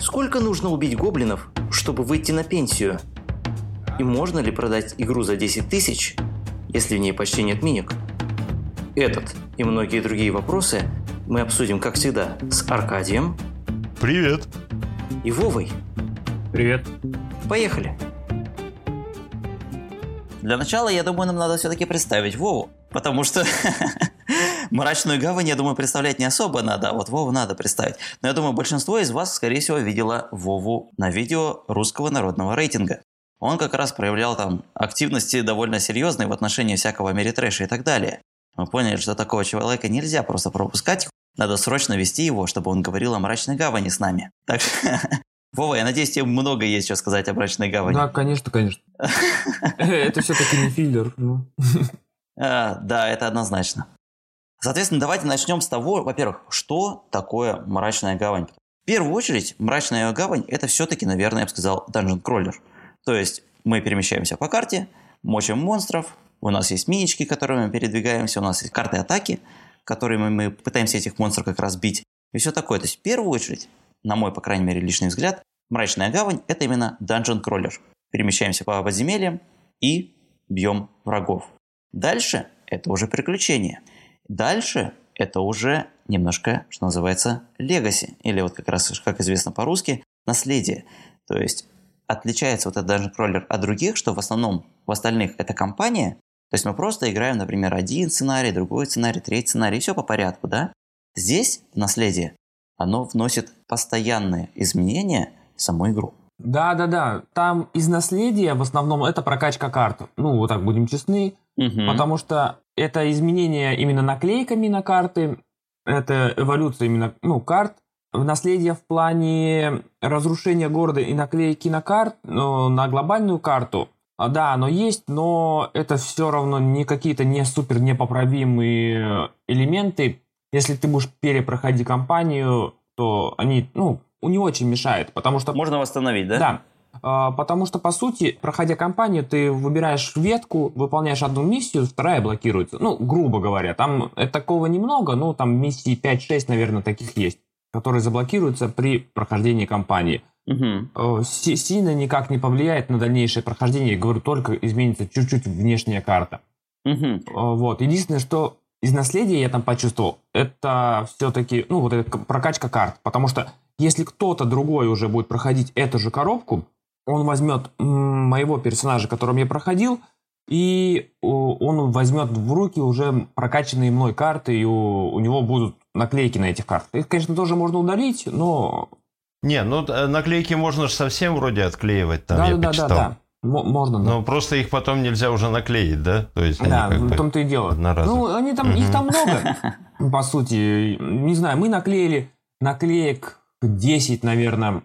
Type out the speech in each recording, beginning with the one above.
Сколько нужно убить гоблинов, чтобы выйти на пенсию? И можно ли продать игру за 10 тысяч, если в ней почти нет миник? Этот и многие другие вопросы мы обсудим, как всегда, с Аркадием. Привет. И Вовой. Привет. Поехали. Для начала, я думаю, нам надо все-таки представить Вову, потому что Мрачную гавань, я думаю, представлять не особо надо, а вот Вову надо представить. Но я думаю, большинство из вас, скорее всего, видело Вову на видео русского народного рейтинга. Он как раз проявлял там активности довольно серьезные в отношении всякого меритрэша и так далее. Мы поняли, что такого человека нельзя просто пропускать, надо срочно вести его, чтобы он говорил о мрачной гавани с нами. Так Вова, я надеюсь, тебе много есть что сказать о мрачной гавани. Да, конечно, конечно. Это все-таки не филлер. Ну. А, да, это однозначно. Соответственно, давайте начнем с того, во-первых, что такое мрачная гавань. В первую очередь, мрачная гавань – это все-таки, наверное, я бы сказал, dungeon crawler. То есть мы перемещаемся по карте, мочим монстров, у нас есть минички, которыми мы передвигаемся, у нас есть карты атаки, которыми мы пытаемся этих монстров как раз бить. И все такое. То есть в первую очередь, на мой, по крайней мере, личный взгляд, мрачная гавань – это именно dungeon crawler. Перемещаемся по подземельям и бьем врагов. Дальше это уже приключения – Дальше это уже немножко, что называется, легаси, или вот как раз, как известно по-русски, наследие. То есть отличается вот этот даже кроллер от других, что в основном в остальных это компания, то есть мы просто играем, например, один сценарий, другой сценарий, третий сценарий, и все по порядку, да? Здесь наследие, оно вносит постоянные изменения в саму игру. Да, да, да. Там из наследия в основном это прокачка карт. Ну, вот так будем честны. Угу. Потому что это изменение именно наклейками на карты, это эволюция именно ну, карт. В наследие в плане разрушения города и наклейки на карт, ну, на глобальную карту, а, да, оно есть, но это все равно не какие-то не супер непоправимые элементы. Если ты будешь перепроходить кампанию, то они, ну, не очень мешает, потому что... Можно восстановить, да? Да. А, потому что, по сути, проходя кампанию, ты выбираешь ветку, выполняешь одну миссию, вторая блокируется. Ну, грубо говоря, там такого немного, но там миссии 5-6, наверное, таких есть, которые заблокируются при прохождении кампании. Угу. Сильно никак не повлияет на дальнейшее прохождение. Я говорю, только изменится чуть-чуть внешняя карта. Угу. Вот. Единственное, что из наследия я там почувствовал, это все-таки, ну, вот эта прокачка карт. Потому что если кто-то другой уже будет проходить эту же коробку, он возьмет моего персонажа, которым я проходил, и он возьмет в руки уже прокачанные мной карты, и у, у него будут наклейки на этих картах. Их, конечно, тоже можно удалить, но... Не, ну э, наклейки можно же совсем вроде отклеивать, там да, я да, почитал. Да, да, да. Можно, да. Но просто их потом нельзя уже наклеить, да? То есть да, в том-то и дело. Ну, они там, угу. их там много, по сути. Не знаю, мы наклеили наклеек 10, наверное,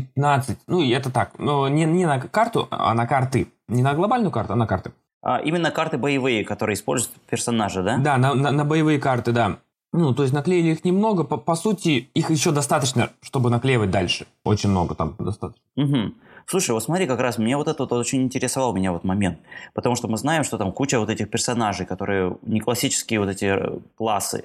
15, ну это так, но не, не на карту, а на карты. Не на глобальную карту, а на карты. А именно карты боевые, которые используют персонажи, да? Да, на, на, на боевые карты, да. Ну, то есть наклеили их немного, по, по сути, их еще достаточно, чтобы наклеивать дальше. Очень много там достаточно. Угу. Слушай, вот смотри, как раз мне вот это вот очень интересовал меня вот момент. Потому что мы знаем, что там куча вот этих персонажей, которые не классические вот эти э, классы.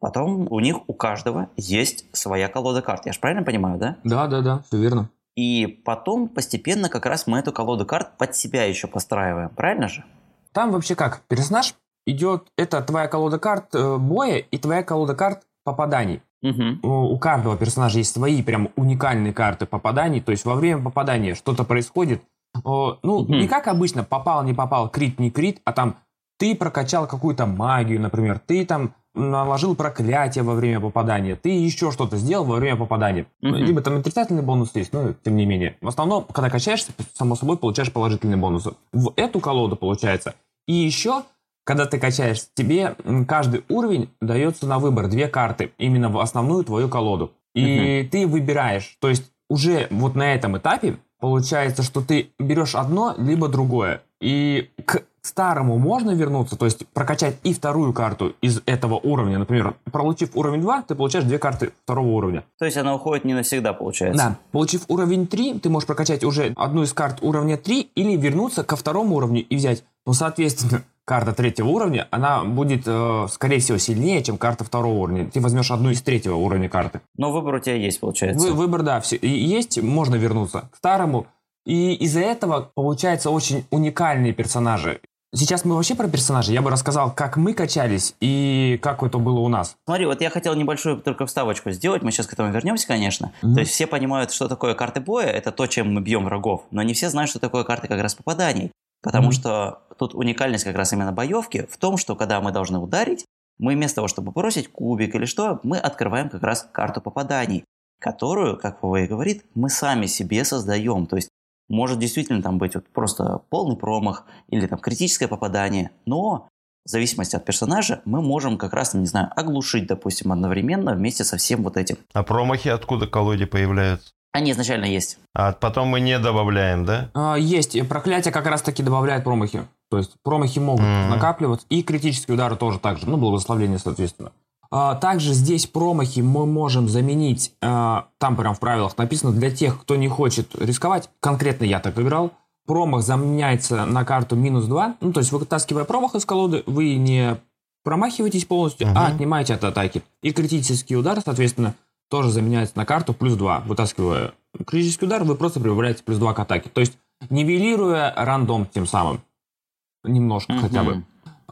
Потом у них у каждого есть своя колода карт. Я же правильно понимаю, да? Да, да, да, все верно. И потом постепенно как раз мы эту колоду карт под себя еще постраиваем, правильно же? Там вообще как? Персонаж идет, это твоя колода карт э, боя и твоя колода карт попаданий. Угу. У, у каждого персонажа есть свои прям уникальные карты попаданий, то есть во время попадания что-то происходит. Ну, угу. не как обычно, попал, не попал, крит, не крит, а там ты прокачал какую-то магию, например, ты там наложил проклятие во время попадания, ты еще что-то сделал во время попадания. Mm-hmm. Либо там отрицательный бонус есть, но тем не менее. В основном, когда качаешься, само собой получаешь положительные бонусы. В эту колоду получается. И еще, когда ты качаешься, тебе каждый уровень дается на выбор две карты, именно в основную твою колоду. И mm-hmm. ты выбираешь, то есть уже вот на этом этапе получается, что ты берешь одно, либо другое. И к старому можно вернуться, то есть прокачать и вторую карту из этого уровня. Например, получив уровень 2, ты получаешь две карты второго уровня. То есть она уходит не навсегда, получается? Да. Получив уровень 3, ты можешь прокачать уже одну из карт уровня 3 или вернуться ко второму уровню и взять. Ну, соответственно, карта третьего уровня, она будет, э, скорее всего, сильнее, чем карта второго уровня. Ты возьмешь одну из третьего уровня карты. Но выбор у тебя есть, получается. Вы, выбор, да, все, есть, можно вернуться к старому. И из-за этого получается очень уникальные персонажи. Сейчас мы вообще про персонажей. Я бы рассказал, как мы качались и как это было у нас. Смотри, вот я хотел небольшую только вставочку сделать. Мы сейчас к этому вернемся, конечно. Mm-hmm. То есть все понимают, что такое карты боя. Это то, чем мы бьем врагов. Но не все знают, что такое карты как раз попаданий. Потому mm-hmm. что тут уникальность как раз именно боевки в том, что когда мы должны ударить, мы вместо того, чтобы бросить кубик или что, мы открываем как раз карту попаданий, которую, как ПВ говорит, мы сами себе создаем. То есть может действительно там быть вот просто полный промах или там критическое попадание, но в зависимости от персонажа мы можем как раз, не знаю, оглушить, допустим, одновременно вместе со всем вот этим. А промахи откуда колоде появляются? Они изначально есть. А потом мы не добавляем, да? А, есть. Проклятие как раз таки добавляет промахи. То есть промахи могут mm-hmm. накапливаться. И критические удары тоже так же. Ну, благословление, соответственно. А, также здесь промахи мы можем заменить, а, там прям в правилах написано, для тех, кто не хочет рисковать, конкретно я так играл, промах заменяется на карту минус 2, ну то есть вытаскивая промах из колоды, вы не промахиваетесь полностью, uh-huh. а отнимаете от атаки. И критический удар, соответственно, тоже заменяется на карту плюс 2. Вытаскивая критический удар, вы просто прибавляете плюс 2 к атаке. То есть нивелируя рандом тем самым. Немножко uh-huh. хотя бы.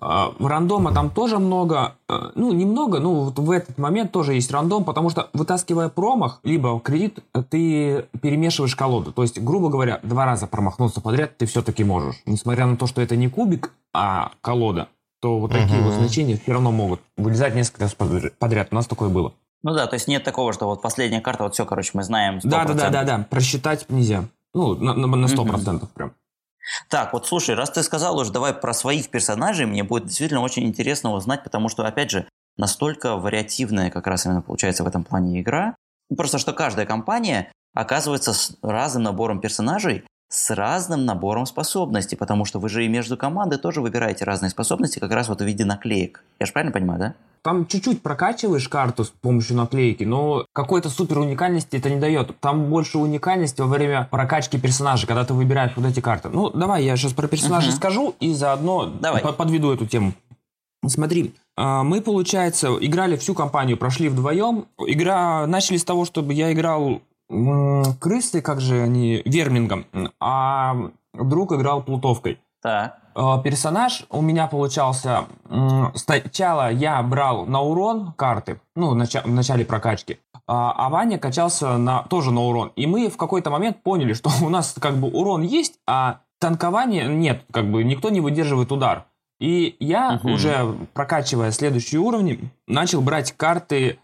А, рандома там тоже много, э, ну, немного, ну, вот в этот момент тоже есть рандом, потому что вытаскивая промах, либо кредит, ты перемешиваешь колоду. То есть, грубо говоря, два раза промахнуться подряд ты все-таки можешь. Несмотря на то, что это не кубик, а колода, то вот такие вот значения все равно могут вылезать несколько раз подряд. У нас такое было. Ну да, то есть нет такого, что вот последняя карта, вот все, короче, мы знаем. Да, да, да, да, да. Просчитать нельзя. Ну, на, на, на 100% прям. Так, вот слушай, раз ты сказал уже, давай про своих персонажей, мне будет действительно очень интересно узнать, потому что, опять же, настолько вариативная как раз именно получается в этом плане игра. Просто что каждая компания оказывается с разным набором персонажей, с разным набором способностей, потому что вы же и между командой тоже выбираете разные способности, как раз вот в виде наклеек. Я же правильно понимаю, да? Там чуть-чуть прокачиваешь карту с помощью наклейки, но какой-то супер уникальности это не дает. Там больше уникальности во время прокачки персонажа, когда ты выбираешь вот эти карты. Ну, давай я сейчас про персонажа uh-huh. скажу и заодно давай. подведу эту тему. Смотри, а, мы, получается, играли всю кампанию, прошли вдвоем. Игра начали с того, чтобы я играл крысы, как же они, вермингом, а друг играл плутовкой. Так. А, персонаж у меня получался... Сначала я брал на урон карты, ну, в начале прокачки, а, а Ваня качался на, тоже на урон. И мы в какой-то момент поняли, что у нас как бы урон есть, а танкования нет, как бы никто не выдерживает удар. И я угу. уже прокачивая следующие уровни, начал брать карты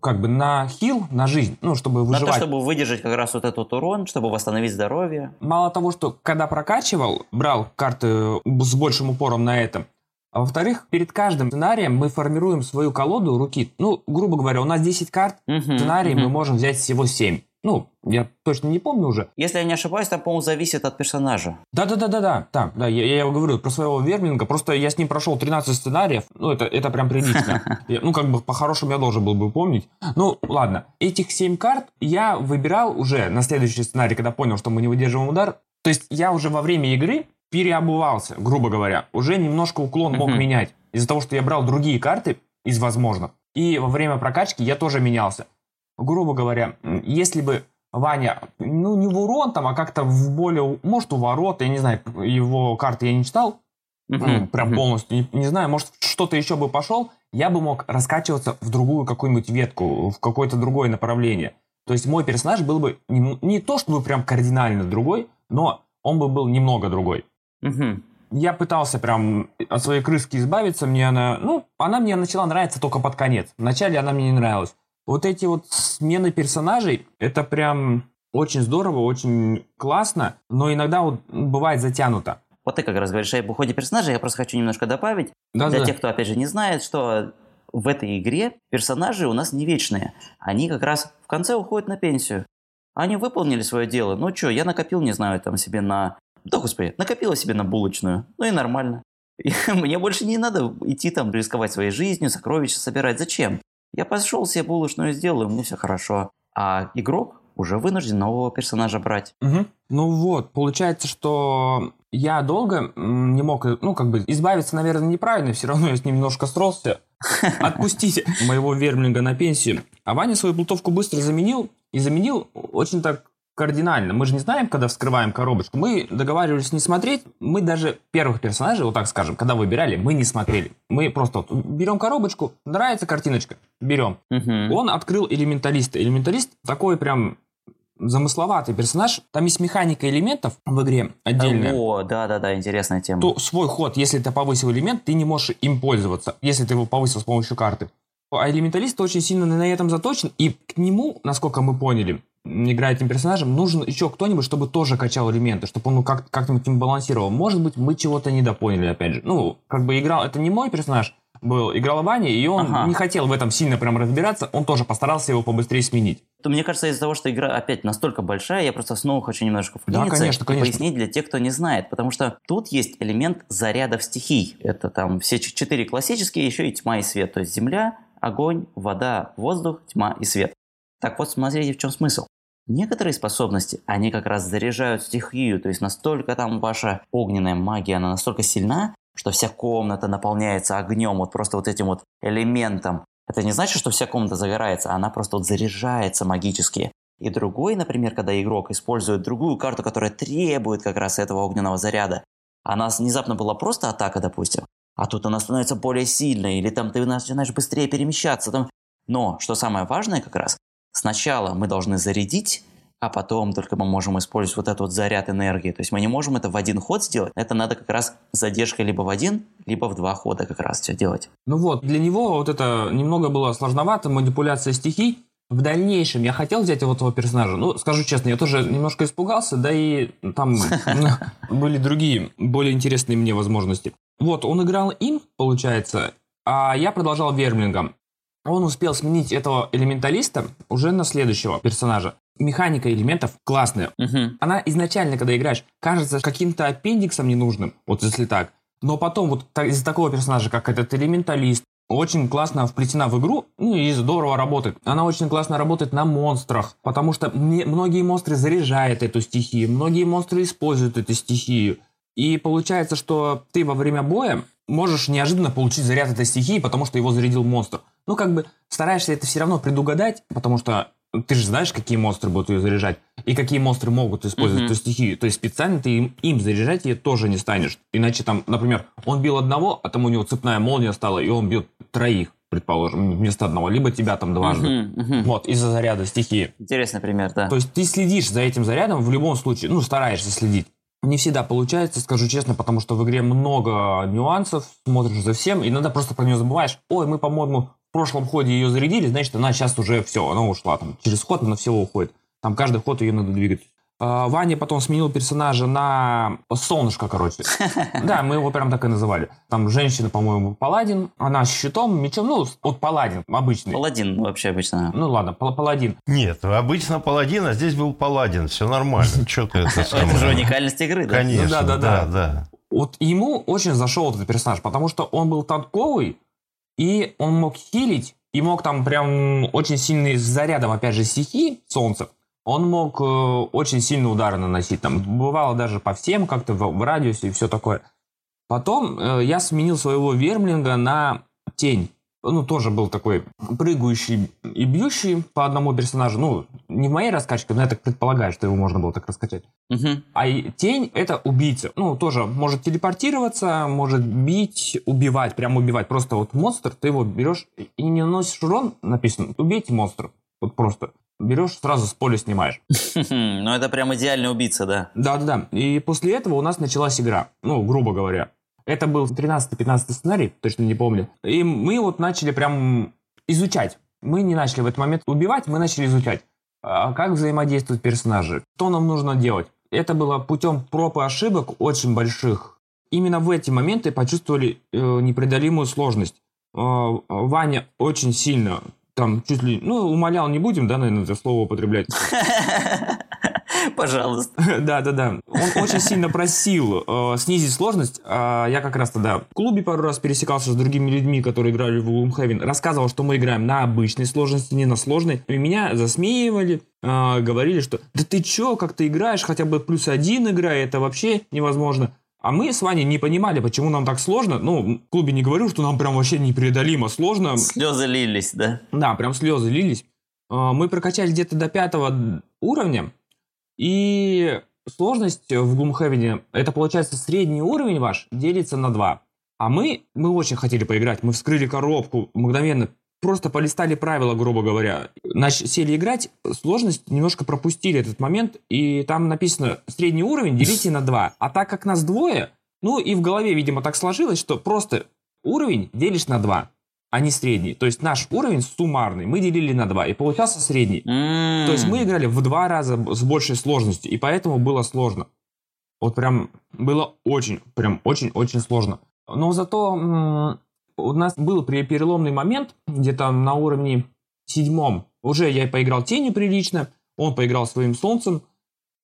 как бы на хил, на жизнь, ну, чтобы выживать. На то, чтобы выдержать как раз вот этот урон, чтобы восстановить здоровье. Мало того, что когда прокачивал, брал карты с большим упором на этом, а во-вторых, перед каждым сценарием мы формируем свою колоду руки. Ну, грубо говоря, у нас 10 карт, uh-huh, сценарий uh-huh. мы можем взять всего 7. Ну, я точно не помню уже. Если я не ошибаюсь, там, по-моему, зависит от персонажа. Да-да-да-да-да, да, да, я, я говорю про своего Верминга, просто я с ним прошел 13 сценариев, ну, это, это прям прилично. Ну, как бы по-хорошему я должен был бы помнить. Ну, ладно, этих 7 карт я выбирал уже на следующий сценарий, когда понял, что мы не выдерживаем удар. То есть я уже во время игры переобувался, грубо говоря. Уже немножко уклон мог менять. Из-за того, что я брал другие карты из возможных. И во время прокачки я тоже менялся грубо говоря, если бы Ваня, ну не в урон там, а как-то в более, может у ворот, я не знаю, его карты я не читал, uh-huh, прям полностью, не, не знаю, может что-то еще бы пошел, я бы мог раскачиваться в другую какую-нибудь ветку, в какое-то другое направление. То есть мой персонаж был бы не, не то чтобы прям кардинально другой, но он бы был немного другой. Я пытался прям от своей крыски избавиться, мне она, ну, она мне начала нравиться только под конец. Вначале она мне не нравилась вот эти вот смены персонажей, это прям очень здорово, очень классно, но иногда вот бывает затянуто. Вот ты как раз говоришь о уходе персонажа, я просто хочу немножко добавить. Да, Для да. тех, кто, опять же, не знает, что в этой игре персонажи у нас не вечные. Они как раз в конце уходят на пенсию. Они выполнили свое дело. Ну что, я накопил, не знаю, там себе на... Да, господи, накопила себе на булочную. Ну и нормально. Мне больше не надо идти там рисковать своей жизнью, сокровища собирать. Зачем? Я пошел себе булочную сделаю, мне все хорошо. А игрок уже вынужден нового персонажа брать. Угу. Ну вот, получается, что я долго не мог, ну, как бы, избавиться, наверное, неправильно, все равно я с ним немножко сросся. Отпустите моего вермлинга на пенсию. А Ваня свою плутовку быстро заменил, и заменил очень так кардинально. Мы же не знаем, когда вскрываем коробочку. Мы договаривались не смотреть. Мы даже первых персонажей, вот так скажем, когда выбирали, мы не смотрели. Мы просто вот берем коробочку, нравится картиночка, берем. Угу. Он открыл элементалиста. Элементалист такой прям замысловатый персонаж. Там есть механика элементов в игре отдельная. О, да-да-да, интересная тема. То свой ход, если ты повысил элемент, ты не можешь им пользоваться, если ты его повысил с помощью карты. А элементалист очень сильно на этом заточен, и к нему, насколько мы поняли, играя этим персонажем, нужен еще кто-нибудь, чтобы тоже качал элементы, чтобы он ну, как- как-нибудь им балансировал. Может быть, мы чего-то недопоняли, опять же. Ну, как бы играл, это не мой персонаж, был, играл Ваня, и он ага. не хотел в этом сильно прям разбираться, он тоже постарался его побыстрее сменить. То мне кажется, из-за того, что игра опять настолько большая, я просто снова хочу немножко вклиниться да, конечно, конечно. и пояснить для тех, кто не знает. Потому что тут есть элемент зарядов стихий. Это там все четыре классические, еще и тьма и свет. То есть земля, огонь, вода, воздух, тьма и свет. Так вот, смотрите, в чем смысл. Некоторые способности, они как раз заряжают стихию, то есть настолько там ваша огненная магия, она настолько сильна, что вся комната наполняется огнем, вот просто вот этим вот элементом. Это не значит, что вся комната загорается, она просто вот заряжается магически. И другой, например, когда игрок использует другую карту, которая требует как раз этого огненного заряда, она внезапно была просто атака, допустим, а тут она становится более сильной, или там ты начинаешь быстрее перемещаться. Там... Но, что самое важное как раз, Сначала мы должны зарядить, а потом только мы можем использовать вот этот вот заряд энергии. То есть мы не можем это в один ход сделать. Это надо как раз задержкой либо в один, либо в два хода как раз все делать. Ну вот, для него вот это немного было сложновато, манипуляция стихий. В дальнейшем я хотел взять вот этого персонажа. Ну, скажу честно, я тоже немножко испугался, да и там были другие, более интересные мне возможности. Вот, он играл им, получается, а я продолжал Вермлингом он успел сменить этого элементалиста уже на следующего персонажа. Механика элементов классная. Угу. Она изначально, когда играешь, кажется каким-то аппендиксом ненужным, вот если так. Но потом вот из-за такого персонажа, как этот элементалист, очень классно вплетена в игру, ну и здорово работает. Она очень классно работает на монстрах, потому что мне, многие монстры заряжают эту стихию, многие монстры используют эту стихию. И получается, что ты во время боя можешь неожиданно получить заряд этой стихии, потому что его зарядил монстр. Ну, как бы стараешься это все равно предугадать, потому что ты же знаешь, какие монстры будут ее заряжать, и какие монстры могут использовать mm-hmm. эту стихию. То есть специально ты им, им заряжать ее тоже не станешь. Иначе там, например, он бил одного, а там у него цепная молния стала, и он бьет троих, предположим, вместо одного, либо тебя там дважды. Mm-hmm, mm-hmm. Вот, из-за заряда стихии. Интересный пример, да. То есть ты следишь за этим зарядом в любом случае, ну, стараешься следить. Не всегда получается, скажу честно, потому что в игре много нюансов, смотришь за всем, и иногда просто про нее забываешь. Ой, мы, по-моему, в прошлом ходе ее зарядили, значит, она сейчас уже все, она ушла. Там, через ход она всего уходит. Там каждый ход ее надо двигать. А, Ваня потом сменил персонажа на солнышко, короче. Да, мы его прям так и называли. Там женщина, по-моему, паладин. Она с щитом, мечом. Ну, вот паладин обычный. Паладин вообще обычно. Ну ладно, паладин. Нет, обычно паладин, а здесь был паладин. Все нормально. Что ты это Это же уникальность игры, да? Конечно, да, да, да. Вот ему очень зашел этот персонаж, потому что он был танковый, и он мог хилить, и мог там прям очень сильный зарядом, опять же, стихи солнца он мог э, очень сильные удары наносить. Там бывало даже по всем как-то в, в радиусе и все такое. Потом э, я сменил своего вермлинга на тень. Ну, тоже был такой прыгающий и бьющий по одному персонажу. Ну, не в моей раскачке, но я так предполагаю, что его можно было так раскачать. Угу. А тень — это убийца. Ну, тоже может телепортироваться, может бить, убивать, прям убивать. Просто вот монстр, ты его берешь и не наносишь урон, написано, убейте монстра. Вот просто берешь, сразу с поля снимаешь. Ну, это прям идеальный убийца, да. Да-да-да. И после этого у нас началась игра. Ну, грубо говоря. Это был 13-15 сценарий, точно не помню. И мы вот начали прям изучать. Мы не начали в этот момент убивать, мы начали изучать. А как взаимодействуют персонажи? Что нам нужно делать? Это было путем проб и ошибок очень больших. Именно в эти моменты почувствовали э, непреодолимую сложность. Э, Ваня очень сильно там чуть ли, ну, умолял не будем, да, наверное, это слово употреблять. Пожалуйста. Да, да, да. Он очень сильно просил э, снизить сложность. А я как раз тогда в клубе пару раз пересекался с другими людьми, которые играли в Gloomhaven. Рассказывал, что мы играем на обычной сложности, не на сложной. И меня засмеивали, э, говорили, что да ты чё, как ты играешь, хотя бы плюс один играй, это вообще невозможно. А мы с Ваней не понимали, почему нам так сложно. Ну, в клубе не говорю, что нам прям вообще непреодолимо сложно. Слезы лились, да? Да, прям слезы лились. А, мы прокачались где-то до пятого уровня, и сложность в Gloomhaven, это получается средний уровень ваш делится на два. А мы, мы очень хотели поиграть, мы вскрыли коробку мгновенно, просто полистали правила, грубо говоря. Начали сели играть, сложность немножко пропустили этот момент, и там написано средний уровень делите на 2. А так как нас двое, ну и в голове, видимо, так сложилось, что просто уровень делишь на 2, а не средний. То есть наш уровень суммарный мы делили на 2, и получался средний. Mm. То есть мы играли в два раза с большей сложностью, и поэтому было сложно. Вот прям было очень, прям очень-очень сложно. Но зато у нас был переломный момент, где-то на уровне седьмом. Уже я поиграл тенью прилично, он поиграл своим солнцем.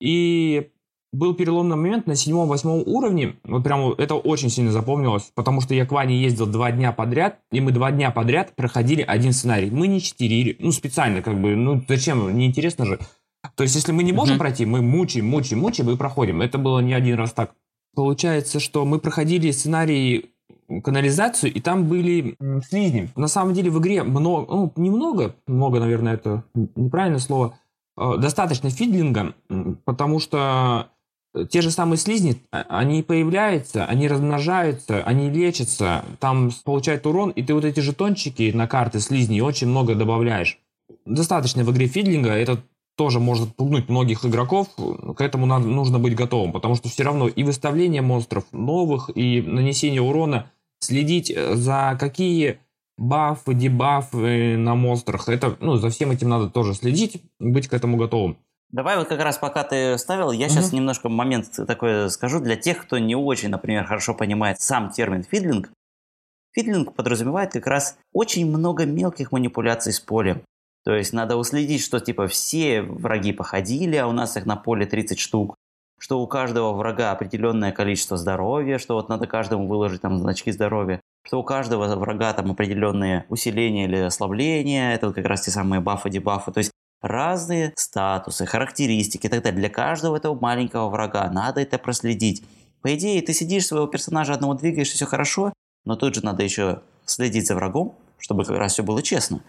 И был переломный момент на седьмом-восьмом уровне. Вот прям это очень сильно запомнилось, потому что я к Ване ездил два дня подряд, и мы два дня подряд проходили один сценарий. Мы не читерили, ну специально как бы, ну зачем, неинтересно же. То есть если мы не можем uh-huh. пройти, мы мучаем, мучаем, мучаем и проходим. Это было не один раз так. Получается, что мы проходили сценарий канализацию, и там были слизни. На самом деле в игре много, ну, немного, много, наверное, это неправильное слово, э, достаточно фидлинга, потому что те же самые слизни, а, они появляются, они размножаются, они лечатся, там получают урон, и ты вот эти жетончики на карты слизней очень много добавляешь. Достаточно в игре фидлинга, это тоже может пугнуть многих игроков, к этому надо, нужно быть готовым, потому что все равно и выставление монстров новых, и нанесение урона следить э, за какие бафы, дебафы на монстрах. Это, ну, за всем этим надо тоже следить, быть к этому готовым. Давай вот как раз пока ты ставил, я сейчас угу. немножко момент такой скажу для тех, кто не очень, например, хорошо понимает сам термин фидлинг. Фидлинг подразумевает как раз очень много мелких манипуляций с полем. То есть надо уследить, что типа все враги походили, а у нас их на поле 30 штук что у каждого врага определенное количество здоровья, что вот надо каждому выложить там значки здоровья, что у каждого врага там определенные усиления или ослабления, это вот как раз те самые бафы, дебафы, то есть разные статусы, характеристики и так далее. Для каждого этого маленького врага надо это проследить. По идее, ты сидишь своего персонажа одного двигаешь, и все хорошо, но тут же надо еще следить за врагом, чтобы как раз все было честно.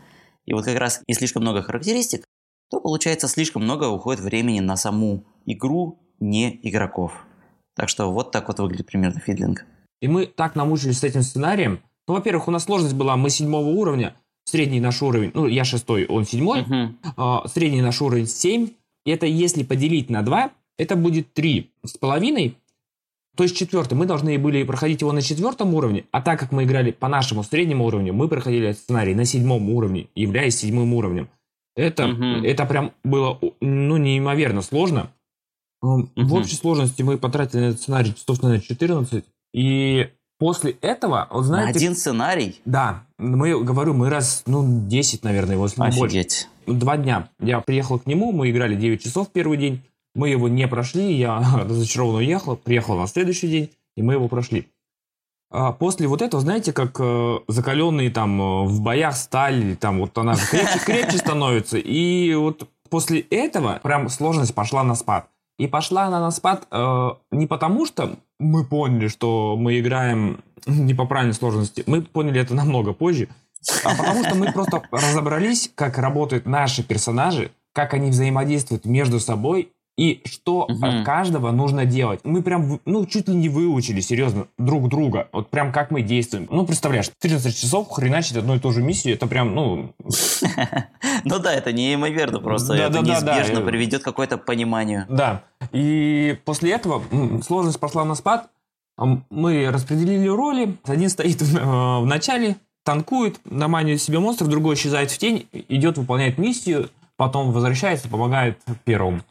И вот как раз и слишком много характеристик, то получается слишком много уходит времени на саму игру не игроков. Так что вот так вот выглядит примерно фидлинг. И мы так намучились с этим сценарием. Ну, во-первых, у нас сложность была, мы седьмого уровня, средний наш уровень, ну, я шестой, он седьмой, uh-huh. а, средний наш уровень семь. И это если поделить на два, это будет три с половиной. То есть четвертый. Мы должны были проходить его на четвертом уровне, а так как мы играли по нашему среднему уровню, мы проходили сценарий на седьмом уровне, являясь седьмым уровнем. Это, uh-huh. это прям было ну, неимоверно сложно. Угу. В общей сложности мы потратили на этот сценарий часов, наверное, 14. И после этого, вот знаете... Один сценарий? Да. Мы, говорю, мы раз, ну, 10, наверное, его, Офигеть. больше. Два дня. Я приехал к нему, мы играли 9 часов первый день. Мы его не прошли, я разочарованно уехал, приехал на следующий день, и мы его прошли. А после вот этого, знаете, как э, закаленные там э, в боях сталь, там вот она крепче, крепче становится. И вот после этого прям сложность пошла на спад. И пошла она на спад э, не потому, что мы поняли, что мы играем не по правильной сложности. Мы поняли это намного позже. А потому что мы просто разобрались, как работают наши персонажи, как они взаимодействуют между собой и что угу. от каждого нужно делать. Мы прям, ну, чуть ли не выучили, серьезно, друг друга. Вот прям как мы действуем. Ну, представляешь, 14 часов хреначить одну и ту же миссию, это прям, ну... Ну да, это неимоверно просто. Это неизбежно приведет к какое-то пониманию. Да. И после этого сложность пошла на спад. Мы распределили роли. Один стоит э, в начале, танкует, наманивает себе монстров, другой исчезает в тень, идет, выполняет миссию, потом возвращается, помогает первому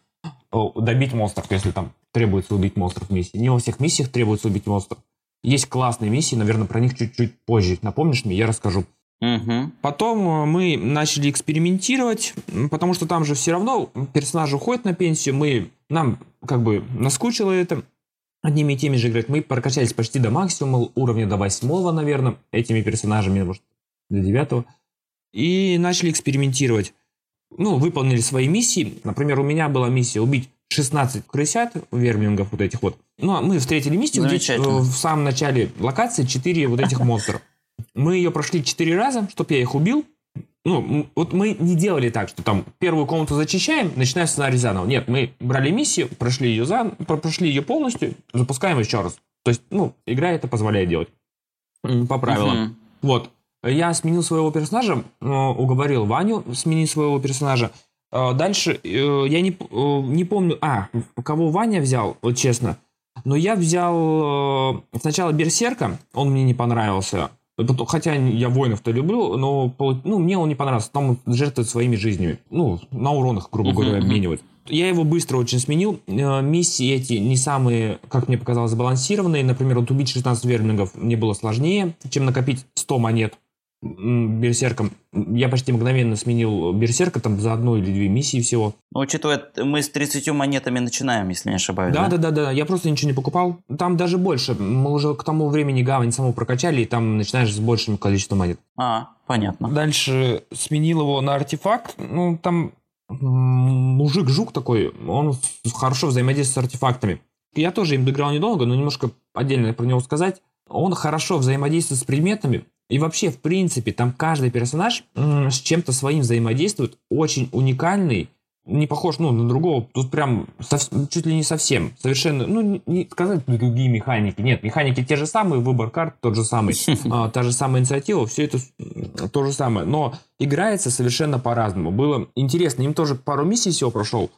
добить монстров, если там требуется убить монстров в миссии. Не во всех миссиях требуется убить монстров. Есть классные миссии, наверное, про них чуть-чуть позже. Напомнишь мне, я расскажу. Угу. Потом э, мы начали экспериментировать, потому что там же все равно персонажи уходят на пенсию, мы нам как бы наскучило это, одними и теми же играть. Мы прокачались почти до максимума, уровня до восьмого, наверное, этими персонажами, может, до девятого. И начали экспериментировать. Ну, выполнили свои миссии. Например, у меня была миссия убить 16 крысят, вермингов вот этих вот. Ну, а мы встретили миссию, где э, в самом начале локации 4 вот этих монстра. Мы ее прошли 4 раза, чтобы я их убил. Ну, вот мы не делали так, что там первую комнату зачищаем, начинаем сценарий заново. Нет, мы брали миссию, прошли ее, за, прошли ее полностью, запускаем еще раз. То есть, ну, игра это позволяет делать. По правилам. Uh-huh. Вот. Я сменил своего персонажа, э, уговорил Ваню сменить своего персонажа. Э, дальше э, я не, не помню... А, кого Ваня взял, вот честно. Но я взял сначала Берсерка, он мне не понравился. Хотя я воинов-то люблю, но ну, мне он не понравился. Там жертвует своими жизнями. Ну, на уронах, грубо говоря, обменивает. Я его быстро очень сменил. Миссии эти не самые, как мне показалось, сбалансированные. Например, вот убить 16 верблингов мне было сложнее, чем накопить 100 монет берсерком. Я почти мгновенно сменил берсерка там за одну или две миссии всего. Ну, учитывая, мы с 30 монетами начинаем, если не ошибаюсь. Да, да, да, да, да. Я просто ничего не покупал. Там даже больше. Мы уже к тому времени гавань саму прокачали, и там начинаешь с большим количеством монет. А, понятно. Дальше сменил его на артефакт. Ну, там мужик-жук такой, он хорошо взаимодействует с артефактами. Я тоже им доиграл недолго, но немножко отдельно про него сказать. Он хорошо взаимодействует с предметами, и вообще, в принципе, там каждый персонаж с чем-то своим взаимодействует, очень уникальный, не похож ну, на другого, тут прям сов, чуть ли не совсем, совершенно, ну, не сказать другие механики, нет, механики те же самые, выбор карт тот же самый, а, та же самая инициатива, все это то же самое, но играется совершенно по-разному. Было интересно, им тоже пару миссий всего прошел,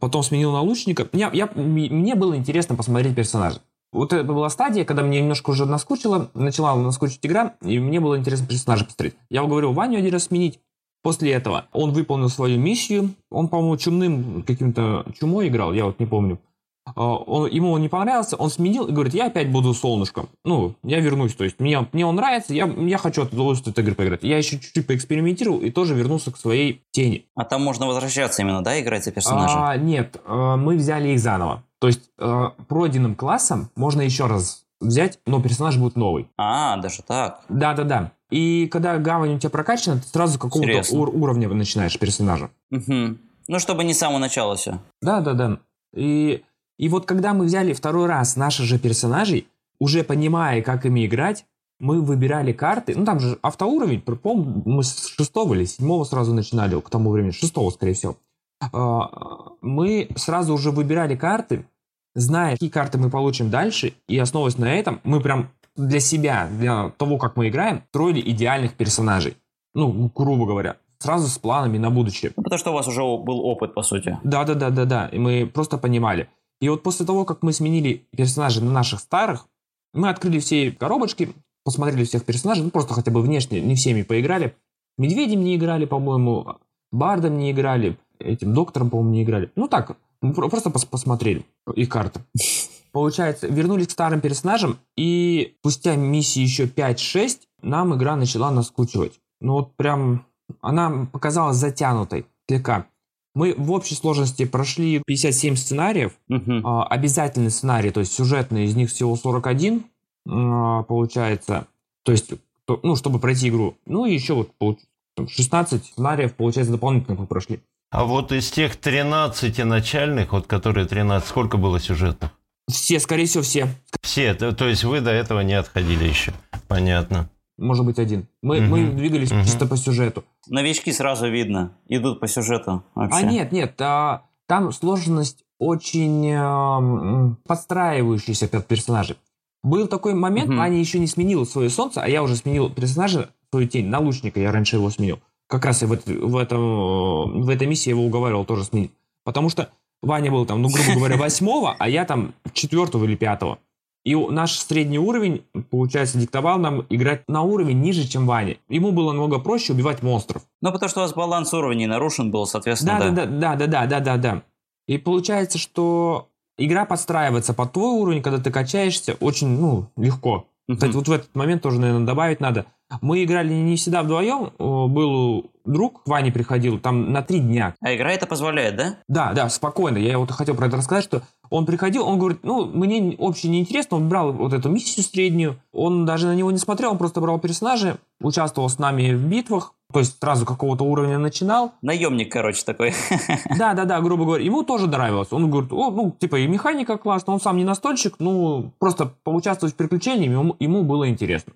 потом сменил на лучника, я, я, мне было интересно посмотреть персонажа. Вот это была стадия, когда мне немножко уже наскучило, начала наскучить игра, и мне было интересно персонажа посмотреть. Я уговорил Ваню один раз сменить. После этого он выполнил свою миссию. Он, по-моему, чумным каким-то чумой играл, я вот не помню. А, он, ему он не понравился, он сменил и говорит, я опять буду солнышком. Ну, я вернусь, то есть мне, мне он нравится, я, я хочу от удовольствия от игры поиграть. Я еще чуть-чуть поэкспериментировал и тоже вернулся к своей тени. А там можно возвращаться именно, да, играть за персонажа? А, нет, а, мы взяли их заново. То есть э, пройденным классом можно еще раз взять, но персонаж будет новый. А, даже так? Да-да-да. И когда гавань у тебя прокачана, ты сразу какого-то ур- уровня начинаешь персонажа. Угу. Ну, чтобы не с самого начала все. Да-да-да. И, и вот когда мы взяли второй раз наших же персонажей, уже понимая, как ими играть, мы выбирали карты. Ну, там же автоуровень, помню, мы с шестого или седьмого сразу начинали, к тому времени, шестого, скорее всего. А, мы сразу уже выбирали карты, зная, какие карты мы получим дальше, и основываясь на этом, мы прям для себя, для того, как мы играем, строили идеальных персонажей. Ну, грубо говоря, сразу с планами на будущее. Ну, потому что у вас уже был опыт, по сути. Да, да, да, да, да. И мы просто понимали. И вот после того, как мы сменили персонажей на наших старых, мы открыли все коробочки, посмотрели всех персонажей, ну просто хотя бы внешне, не всеми поиграли. Медведем не играли, по-моему, Бардом не играли, этим доктором, по-моему, не играли. Ну так, просто пос посмотрели их карты. Получается, вернулись к старым персонажам, и спустя миссии еще 5-6 нам игра начала наскучивать. Ну вот прям она показалась затянутой слегка. Мы в общей сложности прошли 57 сценариев, uh-huh. а, обязательный сценарий, то есть сюжетный, из них всего 41, а, получается, то есть, то, ну, чтобы пройти игру. Ну и еще вот 16 сценариев, получается, дополнительно мы прошли. А вот из тех 13 начальных, вот которые 13, сколько было сюжетов? Все, скорее всего, все. Все, то, то есть вы до этого не отходили еще. Понятно. Может быть, один. Мы, угу. мы двигались угу. чисто по сюжету. Новички сразу видно, идут по сюжету вообще. А нет, нет, а, там сложность очень а, подстраивающаяся под персонажей. Был такой момент, угу. Аня еще не сменила свое солнце, а я уже сменил персонажа, свою тень, на лучника, я раньше его сменил. Как раз я в, в, этом, в этой миссии его уговаривал тоже сменить. Потому что Ваня был там, ну, грубо говоря, восьмого, а я там четвертого или пятого. И наш средний уровень, получается, диктовал нам играть на уровень ниже, чем Ваня. Ему было намного проще убивать монстров. Ну, потому что у вас баланс уровней нарушен был, соответственно, да. Да, да, да, да, да, да, да. И получается, что игра подстраивается под твой уровень, когда ты качаешься, очень, ну, легко. Кстати, вот в этот момент тоже, наверное, добавить надо. Мы играли не всегда вдвоем. Был друг, Ваня приходил там на три дня. А игра это позволяет, да? Да, да, спокойно. Я вот хотел про это рассказать, что он приходил, он говорит, ну, мне вообще не интересно, он брал вот эту миссию среднюю, он даже на него не смотрел, он просто брал персонажа, участвовал с нами в битвах, то есть сразу какого-то уровня начинал. Наемник, короче, такой. Да, да, да, грубо говоря. Ему тоже нравилось. Он говорит, о, ну, типа, и механика классная, он сам не настольщик, ну, просто поучаствовать в приключениях ему, ему было интересно.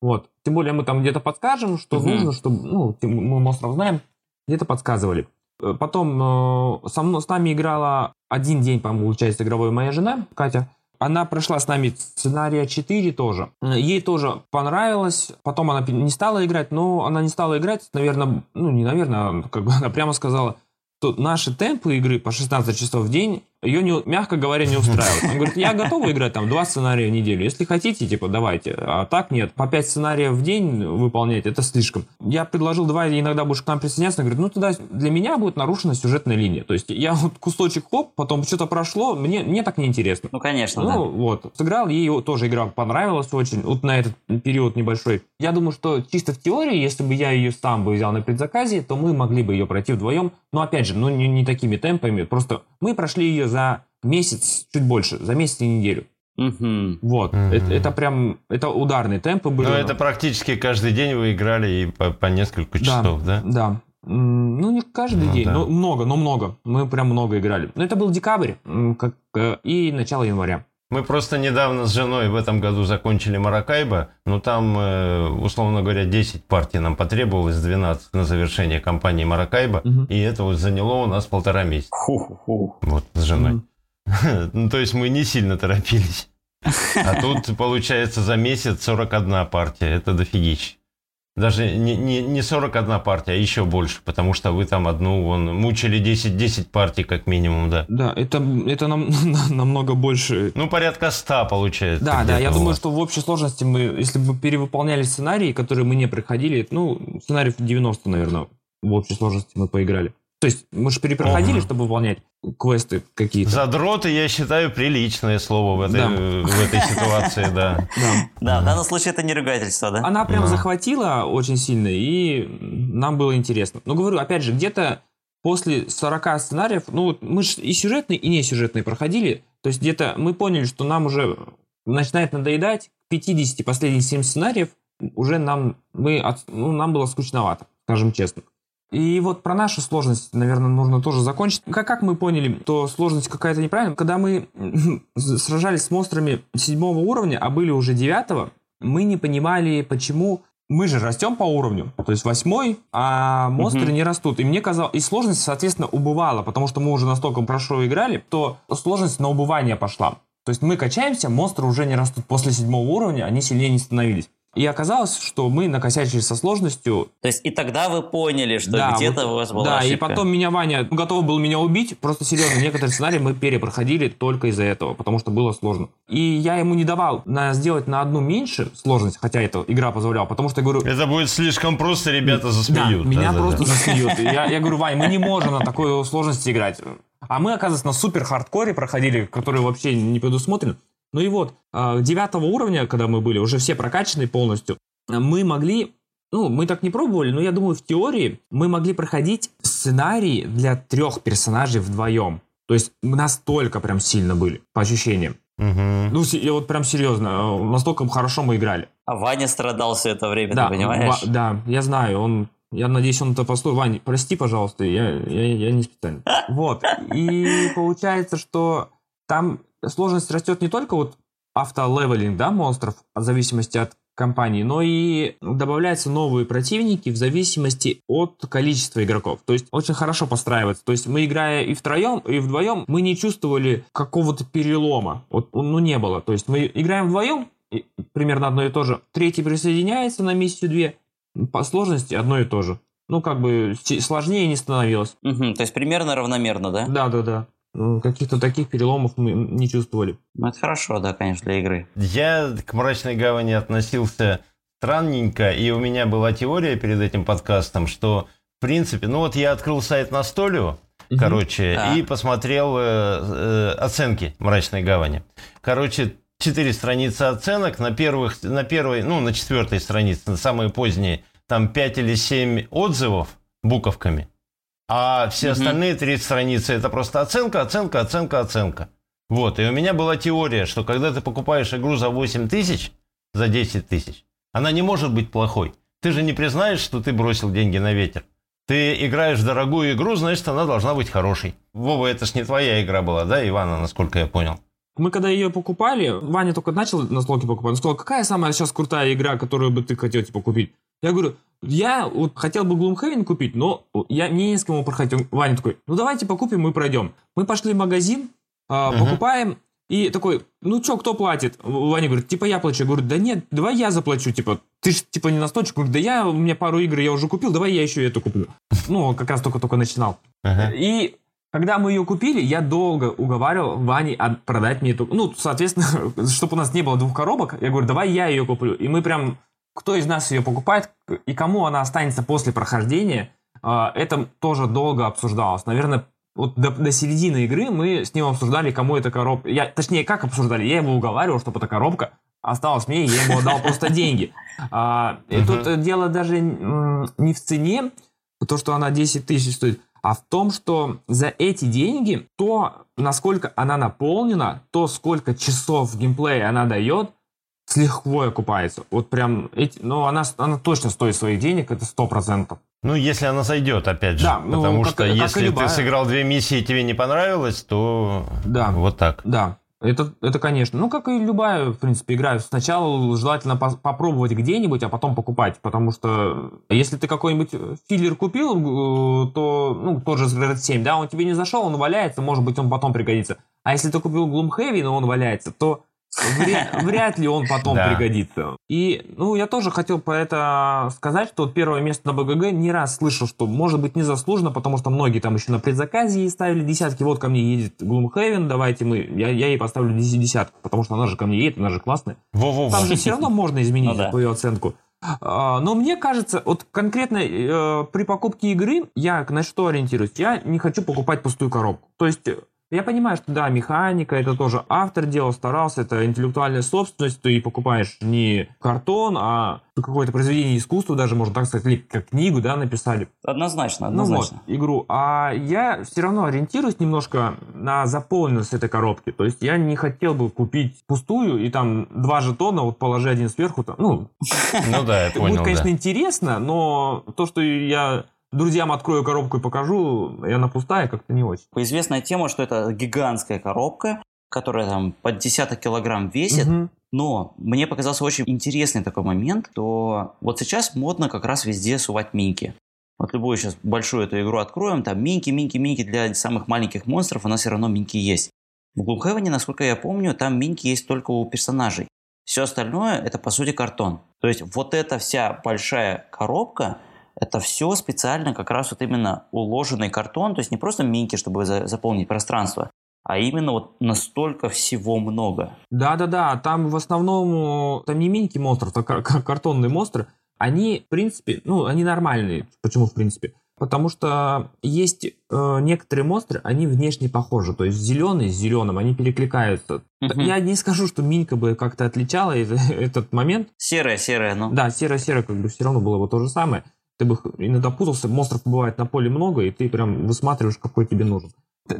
Вот. Тем более мы там где-то подскажем, что угу. нужно, чтобы, ну, мы монстров знаем, где-то подсказывали. Э, потом э, со мной, с нами играла один день, по-моему, часть игровой моя жена, Катя. Она прошла с нами сценария 4 тоже. Ей тоже понравилось. Потом она не стала играть, но она не стала играть, наверное, ну не наверное, как бы она прямо сказала, что наши темпы игры по 16 часов в день ее, не, мягко говоря, не устраивает. Он говорит, я готова играть там два сценария в неделю. Если хотите, типа, давайте. А так нет. По пять сценариев в день выполнять, это слишком. Я предложил, давай иногда будешь к нам присоединяться. Он говорит, ну тогда для меня будет нарушена сюжетная линия. То есть я вот кусочек хоп, потом что-то прошло, мне, мне так неинтересно. Ну, конечно, Ну, да. вот. Сыграл, ей тоже игра понравилась очень. Вот на этот период небольшой. Я думаю, что чисто в теории, если бы я ее сам бы взял на предзаказе, то мы могли бы ее пройти вдвоем. Но опять же, ну не, не такими темпами. Просто мы прошли ее за месяц, чуть больше, за месяц и неделю. Угу. Вот, угу. Это, это прям, это ударные темпы были. Но это практически каждый день вы играли и по, по несколько часов, да? Да, да. Ну, не каждый ну, день, да. но много, но много. Мы прям много играли. Но это был декабрь как, э, и начало января. Мы просто недавно с женой в этом году закончили Маракайбо, но там, э, условно говоря, 10 партий нам потребовалось, 12 на завершение кампании Маракайбо, угу. и это вот заняло у нас полтора месяца. Ху-ху-ху. Вот, с женой. Угу. Ну, то есть мы не сильно торопились. А тут, получается, за месяц 41 партия. Это дофигищ. Даже не, не, не 41 партия, а еще больше, потому что вы там одну вон, мучили 10, 10 партий как минимум, да. Да, это, это нам, намного больше. Ну, порядка 100 получается. Да, да, я думаю, что в общей сложности мы, если бы перевыполняли сценарии, которые мы не проходили, ну, сценарий 90, наверное, в общей сложности мы поиграли. То есть мы же перепроходили, чтобы выполнять квесты какие-то. Задроты, я считаю, приличное слово в этой, да. в этой ситуации, да. Да. да, в данном случае это не ругательство, да? Она прям захватила очень сильно, и нам было интересно. Но говорю, опять же, где-то после 40 сценариев, ну, мы же и сюжетные, и не сюжетные проходили, то есть где-то мы поняли, что нам уже начинает надоедать, 50 последних 7 сценариев уже нам, мы, ну, нам было скучновато, скажем честно. И вот про нашу сложность, наверное, нужно тоже закончить. Как, как мы поняли, то сложность какая-то неправильная. Когда мы сражались с монстрами седьмого уровня, а были уже девятого, мы не понимали, почему мы же растем по уровню, то есть восьмой, а монстры угу. не растут. И мне казалось, и сложность, соответственно, убывала, потому что мы уже настолько хорошо играли, то сложность на убывание пошла. То есть мы качаемся, монстры уже не растут после седьмого уровня, они сильнее не становились. И оказалось, что мы накосячили со сложностью. То есть и тогда вы поняли, что да, где-то вот, у вас была Да, ошибка. и потом меня Ваня готов был меня убить. Просто серьезно, некоторые сценарии мы перепроходили только из-за этого, потому что было сложно. И я ему не давал на, сделать на одну меньше сложность, хотя эта игра позволяла, потому что я говорю... Это будет слишком просто, ребята засмеют. Да, меня да, просто да. засмеют. Я, я говорю, Вань, мы не можем на такой сложности играть. А мы, оказывается, на супер хардкоре проходили, который вообще не предусмотрен. Ну и вот, а, девятого уровня, когда мы были, уже все прокачаны полностью, мы могли ну, мы так не пробовали, но я думаю, в теории мы могли проходить сценарии для трех персонажей вдвоем. То есть настолько прям сильно были, по ощущениям. Угу. Ну, я вот прям серьезно, э, настолько хорошо мы играли. А Ваня страдал все это время, да, ты понимаешь? Ва- да, я знаю, он... Я надеюсь, он это послушает. Ваня, прости, пожалуйста, я, я, я не специально. Вот. И получается, что там сложность растет не только вот автолевелинг, да, монстров, в зависимости от компании, но и добавляются новые противники в зависимости от количества игроков. То есть очень хорошо постраивается. То есть мы играя и втроем, и вдвоем, мы не чувствовали какого-то перелома. Вот, ну, не было. То есть мы играем вдвоем, примерно одно и то же. Третий присоединяется на миссию две. По сложности одно и то же. Ну, как бы сложнее не становилось. Угу, то есть примерно равномерно, да? Да, да, да каких-то таких переломов мы не чувствовали. Ну, это хорошо, да, конечно, для игры. Я к «Мрачной гавани» относился странненько, и у меня была теория перед этим подкастом, что, в принципе, ну вот я открыл сайт на столю, короче, да. и посмотрел э, э, оценки «Мрачной гавани». Короче, четыре страницы оценок, на, первых, на первой, ну, на четвертой странице, на самые поздние, там 5 или 7 отзывов буковками, а все остальные три страницы это просто оценка, оценка, оценка, оценка. Вот, и у меня была теория, что когда ты покупаешь игру за 8 тысяч, за 10 тысяч, она не может быть плохой. Ты же не признаешь, что ты бросил деньги на ветер. Ты играешь в дорогую игру, значит, она должна быть хорошей. Вова, это ж не твоя игра была, да, Ивана, насколько я понял? Мы когда ее покупали, Ваня только начал на слоке покупать, он сказал, какая самая сейчас крутая игра, которую бы ты хотел типа купить? Я говорю, я вот хотел бы Gloomhaven купить, но я мне не с кем проходить. Ваня такой, ну давайте покупим и пройдем. Мы пошли в магазин, uh-huh. покупаем, и такой, ну что, кто платит? Ваня говорит, типа я плачу. Я говорю, да нет, давай я заплачу, типа, ты же типа не настойчик. Говорит, да я, у меня пару игр я уже купил, давай я еще эту куплю. Ну, как раз только-только начинал. Uh-huh. И когда мы ее купили, я долго уговаривал Вани продать мне эту... Ну, соответственно, чтобы у нас не было двух коробок, я говорю, давай я ее куплю. И мы прям... Кто из нас ее покупает и кому она останется после прохождения, а, это тоже долго обсуждалось. Наверное, вот до, до середины игры мы с ним обсуждали, кому эта коробка... Я, точнее, как обсуждали? Я его уговаривал, чтобы эта коробка осталась мне, я ему отдал просто деньги. А, и тут дело даже не в цене, то, что она 10 тысяч стоит, а в том, что за эти деньги, то, насколько она наполнена, то, сколько часов геймплея она дает, с лихвой окупается. Вот прям, эти, ну, она, она точно стоит своих денег, это сто процентов. Ну, если она зайдет, опять же. Да, ну, потому как, что как если ты сыграл две миссии и тебе не понравилось, то да, вот так. Да, это, это, конечно. Ну, как и любая, в принципе, игра. Сначала желательно по попробовать где-нибудь, а потом покупать. Потому что если ты какой-нибудь филлер купил, э, то, ну, тот же Red 7, да, он тебе не зашел, он валяется, может быть, он потом пригодится. А если ты купил Gloomhaven, но он валяется, то Вряд, вряд ли он потом да. пригодится. И, ну, я тоже хотел по это сказать, что первое место на БГГ не раз слышал, что может быть незаслуженно, потому что многие там еще на предзаказе ей ставили десятки. Вот ко мне едет Gloomhaven, давайте мы, я, я ей поставлю десятку, потому что она же ко мне едет, она же классная. Во -во -во. Там же все равно можно изменить ну, да. твою оценку. А, но мне кажется, вот конкретно э, при покупке игры я на что ориентируюсь? Я не хочу покупать пустую коробку. То есть я понимаю, что да, механика, это тоже автор делал, старался, это интеллектуальная собственность, ты покупаешь не картон, а какое-то произведение искусства, даже можно так сказать, или как книгу, да, написали. Однозначно, однозначно. Ну вот, игру. А я все равно ориентируюсь немножко на заполненность этой коробки. То есть я не хотел бы купить пустую и там два жетона, вот положи один сверху, там, ну... Ну да, я понял, Будет, конечно, интересно, но то, что я друзьям открою коробку и покажу, и она пустая, как-то не очень. Известная тема, что это гигантская коробка, которая там под десяток килограмм весит, угу. но мне показался очень интересный такой момент, то вот сейчас модно как раз везде сувать минки. Вот любую сейчас большую эту игру откроем, там минки, минки, минки для самых маленьких монстров, у нас все равно минки есть. В Gloomhaven, насколько я помню, там минки есть только у персонажей. Все остальное это по сути картон. То есть вот эта вся большая коробка, это все специально как раз вот именно уложенный картон, то есть не просто минки, чтобы за, заполнить пространство, а именно вот настолько всего много. Да-да-да, там в основном, там не минки монстров, а картонные монстры, они, в принципе, ну, они нормальные. Почему, в принципе? Потому что есть э, некоторые монстры, они внешне похожи. То есть зеленый с зеленым, они перекликаются. Угу. Я не скажу, что Минька бы как-то отличала этот момент. Серая, серая, ну. Да, серая, серая, как бы все равно было бы то же самое ты бы иногда путался, монстров бывает на поле много, и ты прям высматриваешь, какой тебе нужен.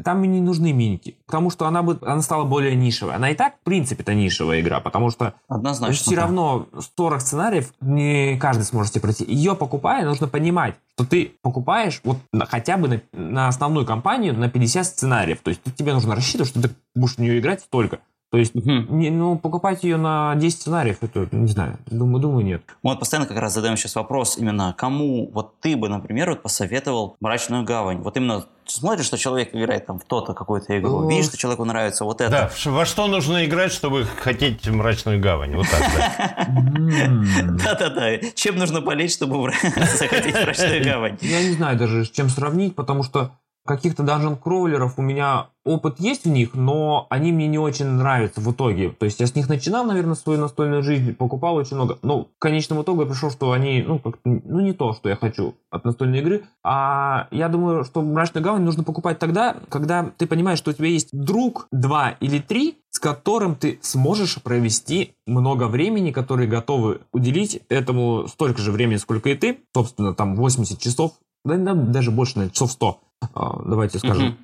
Там не нужны миники, потому что она, бы, она стала более нишевой. Она и так, в принципе, это нишевая игра, потому что Однозначно, все равно 40 сценариев не каждый сможет себе пройти. Ее покупая, нужно понимать, что ты покупаешь вот на, хотя бы на, на основную кампанию на 50 сценариев. То есть тебе нужно рассчитывать, что ты будешь в нее играть столько. То есть, угу. не, ну, покупать ее на 10 сценариев, это, не знаю, думаю, думаю, нет. Мы вот постоянно как раз задаем сейчас вопрос именно, кому вот ты бы, например, вот посоветовал «Мрачную гавань». Вот именно смотришь, что человек играет там в то-то какую-то игру, О. видишь, что человеку нравится вот это. Да, во что нужно играть, чтобы хотеть «Мрачную гавань», вот так, Да-да-да, чем нужно болеть, чтобы захотеть «Мрачную гавань»? Я не знаю даже, с чем сравнить, потому что каких-то данжен кроулеров у меня опыт есть в них, но они мне не очень нравятся в итоге. То есть я с них начинал, наверное, свою настольную жизнь, покупал очень много. Но в конечном итоге я пришел, что они, ну, как ну, не то, что я хочу от настольной игры. А я думаю, что мрачную гавань нужно покупать тогда, когда ты понимаешь, что у тебя есть друг, два или три, с которым ты сможешь провести много времени, которые готовы уделить этому столько же времени, сколько и ты. Собственно, там 80 часов, да, даже больше, наверное, часов 100, а, давайте скажем.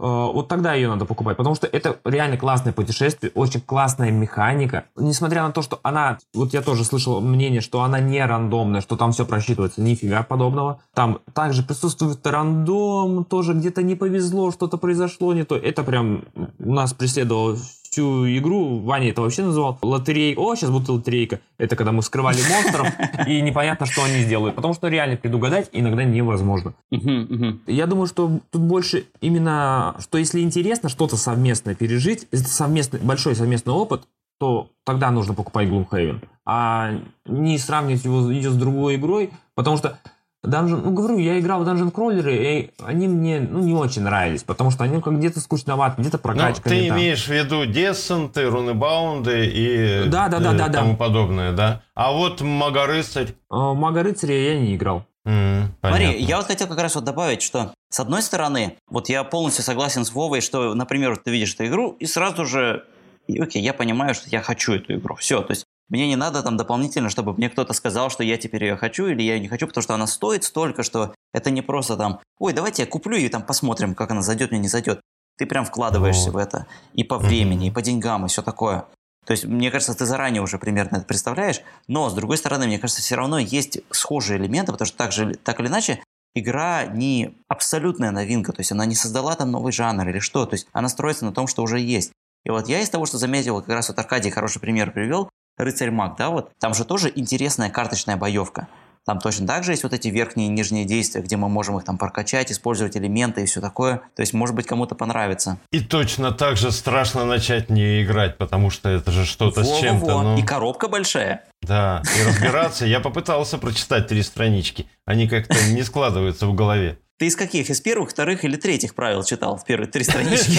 Э, вот тогда ее надо покупать, потому что это реально классное путешествие, очень классная механика. Несмотря на то, что она, вот я тоже слышал мнение, что она не рандомная, что там все просчитывается, нифига подобного. Там также присутствует рандом, тоже где-то не повезло, что-то произошло не то. Это прям нас преследовало всю игру, Ваня это вообще называл лотерей. О, сейчас будет лотерейка. Это когда мы скрывали монстров, и непонятно, что они сделают. Потому что реально предугадать иногда невозможно. Я думаю, что тут больше именно, что если интересно что-то совместное пережить, это совместный, большой совместный опыт, то тогда нужно покупать Gloomhaven. А не сравнивать его ее с другой игрой, потому что Dungeon, ну говорю, я играл в Dungeon Crawler, и они мне ну, не очень нравились, потому что они как где-то скучноваты, где-то прокачка. Ну, ты имеешь в виду Десценты, Рунебаунды и да, да, да, э, да, тому да. подобное, да? А вот Мага-рыцарь? Э, Мага-рыцаря я не играл. Mm, Смотри, я вот хотел как раз вот добавить, что с одной стороны, вот я полностью согласен с Вовой, что, например, ты видишь эту игру, и сразу же, окей, я понимаю, что я хочу эту игру. Все, то есть мне не надо там дополнительно, чтобы мне кто-то сказал, что я теперь ее хочу или я ее не хочу, потому что она стоит столько, что это не просто там, ой, давайте я куплю и там посмотрим, как она зайдет, мне не зайдет. Ты прям вкладываешься вот. в это и по времени, и по деньгам, и все такое. То есть, мне кажется, ты заранее уже примерно это представляешь, но, с другой стороны, мне кажется, все равно есть схожие элементы, потому что так, же, так или иначе, игра не абсолютная новинка, то есть она не создала там новый жанр или что, то есть она строится на том, что уже есть. И вот я из того, что заметил, как раз вот Аркадий хороший пример привел, рыцарь маг, да, вот, там же тоже интересная карточная боевка. Там точно так же есть вот эти верхние и нижние действия, где мы можем их там прокачать, использовать элементы и все такое. То есть, может быть, кому-то понравится. И точно так же страшно начать не играть, потому что это же что-то с чем-то. Ну... И коробка большая. Да, и разбираться. Я попытался прочитать три странички. Они как-то не складываются в голове. Ты из каких? Из первых, вторых или третьих правил читал в первые три странички?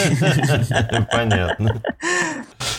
Понятно.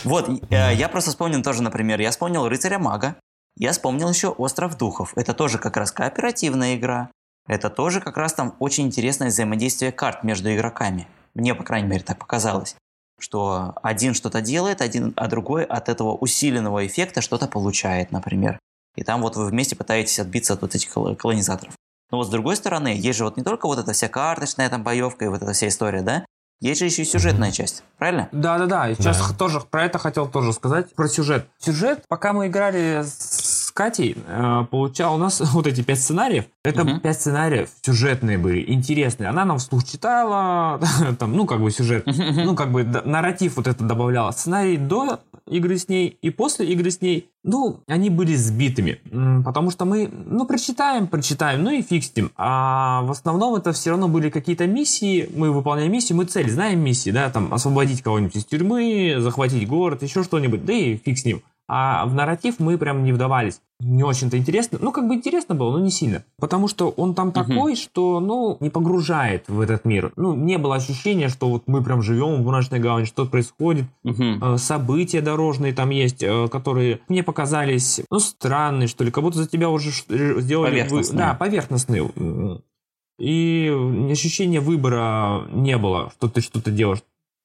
Вот, э, я просто вспомнил тоже, например, я вспомнил «Рыцаря мага», я вспомнил еще «Остров духов». Это тоже как раз кооперативная игра. Это тоже как раз там очень интересное взаимодействие карт между игроками. Мне, по крайней мере, так показалось. Что один что-то делает, один, а другой от этого усиленного эффекта что-то получает, например. И там вот вы вместе пытаетесь отбиться от вот этих колонизаторов. Но вот с другой стороны, есть же вот не только вот эта вся карточная там боевка и вот эта вся история, да? Есть же еще и сюжетная часть, правильно? Да, да, да. Сейчас да. тоже про это хотел тоже сказать, про сюжет. Сюжет, пока мы играли с Катей, э, получал у нас вот эти пять сценариев. Это угу. пять сценариев сюжетные были, интересные. Она нам вслух читала, там, ну, как бы сюжет, ну, как бы нарратив вот это добавляла. Сценарий до игры с ней и после игры с ней, ну, они были сбитыми. Потому что мы, ну, прочитаем, прочитаем, ну и ним. А в основном это все равно были какие-то миссии, мы выполняем миссии, мы цель знаем миссии, да, там, освободить кого-нибудь из тюрьмы, захватить город, еще что-нибудь, да и фиг с ним. А в нарратив мы прям не вдавались. Не очень-то интересно. Ну, как бы интересно было, но не сильно. Потому что он там такой, что, ну, не погружает в этот мир. Ну, не было ощущения, что вот мы прям живем в Мрачной Гавани, что происходит. Угу. События дорожные там есть, э, которые мне показались, ну, странные, что ли. Как будто за тебя уже сделали... Поверхностные. Да, поверхностные. И ощущения выбора не было, что ты что-то делаешь.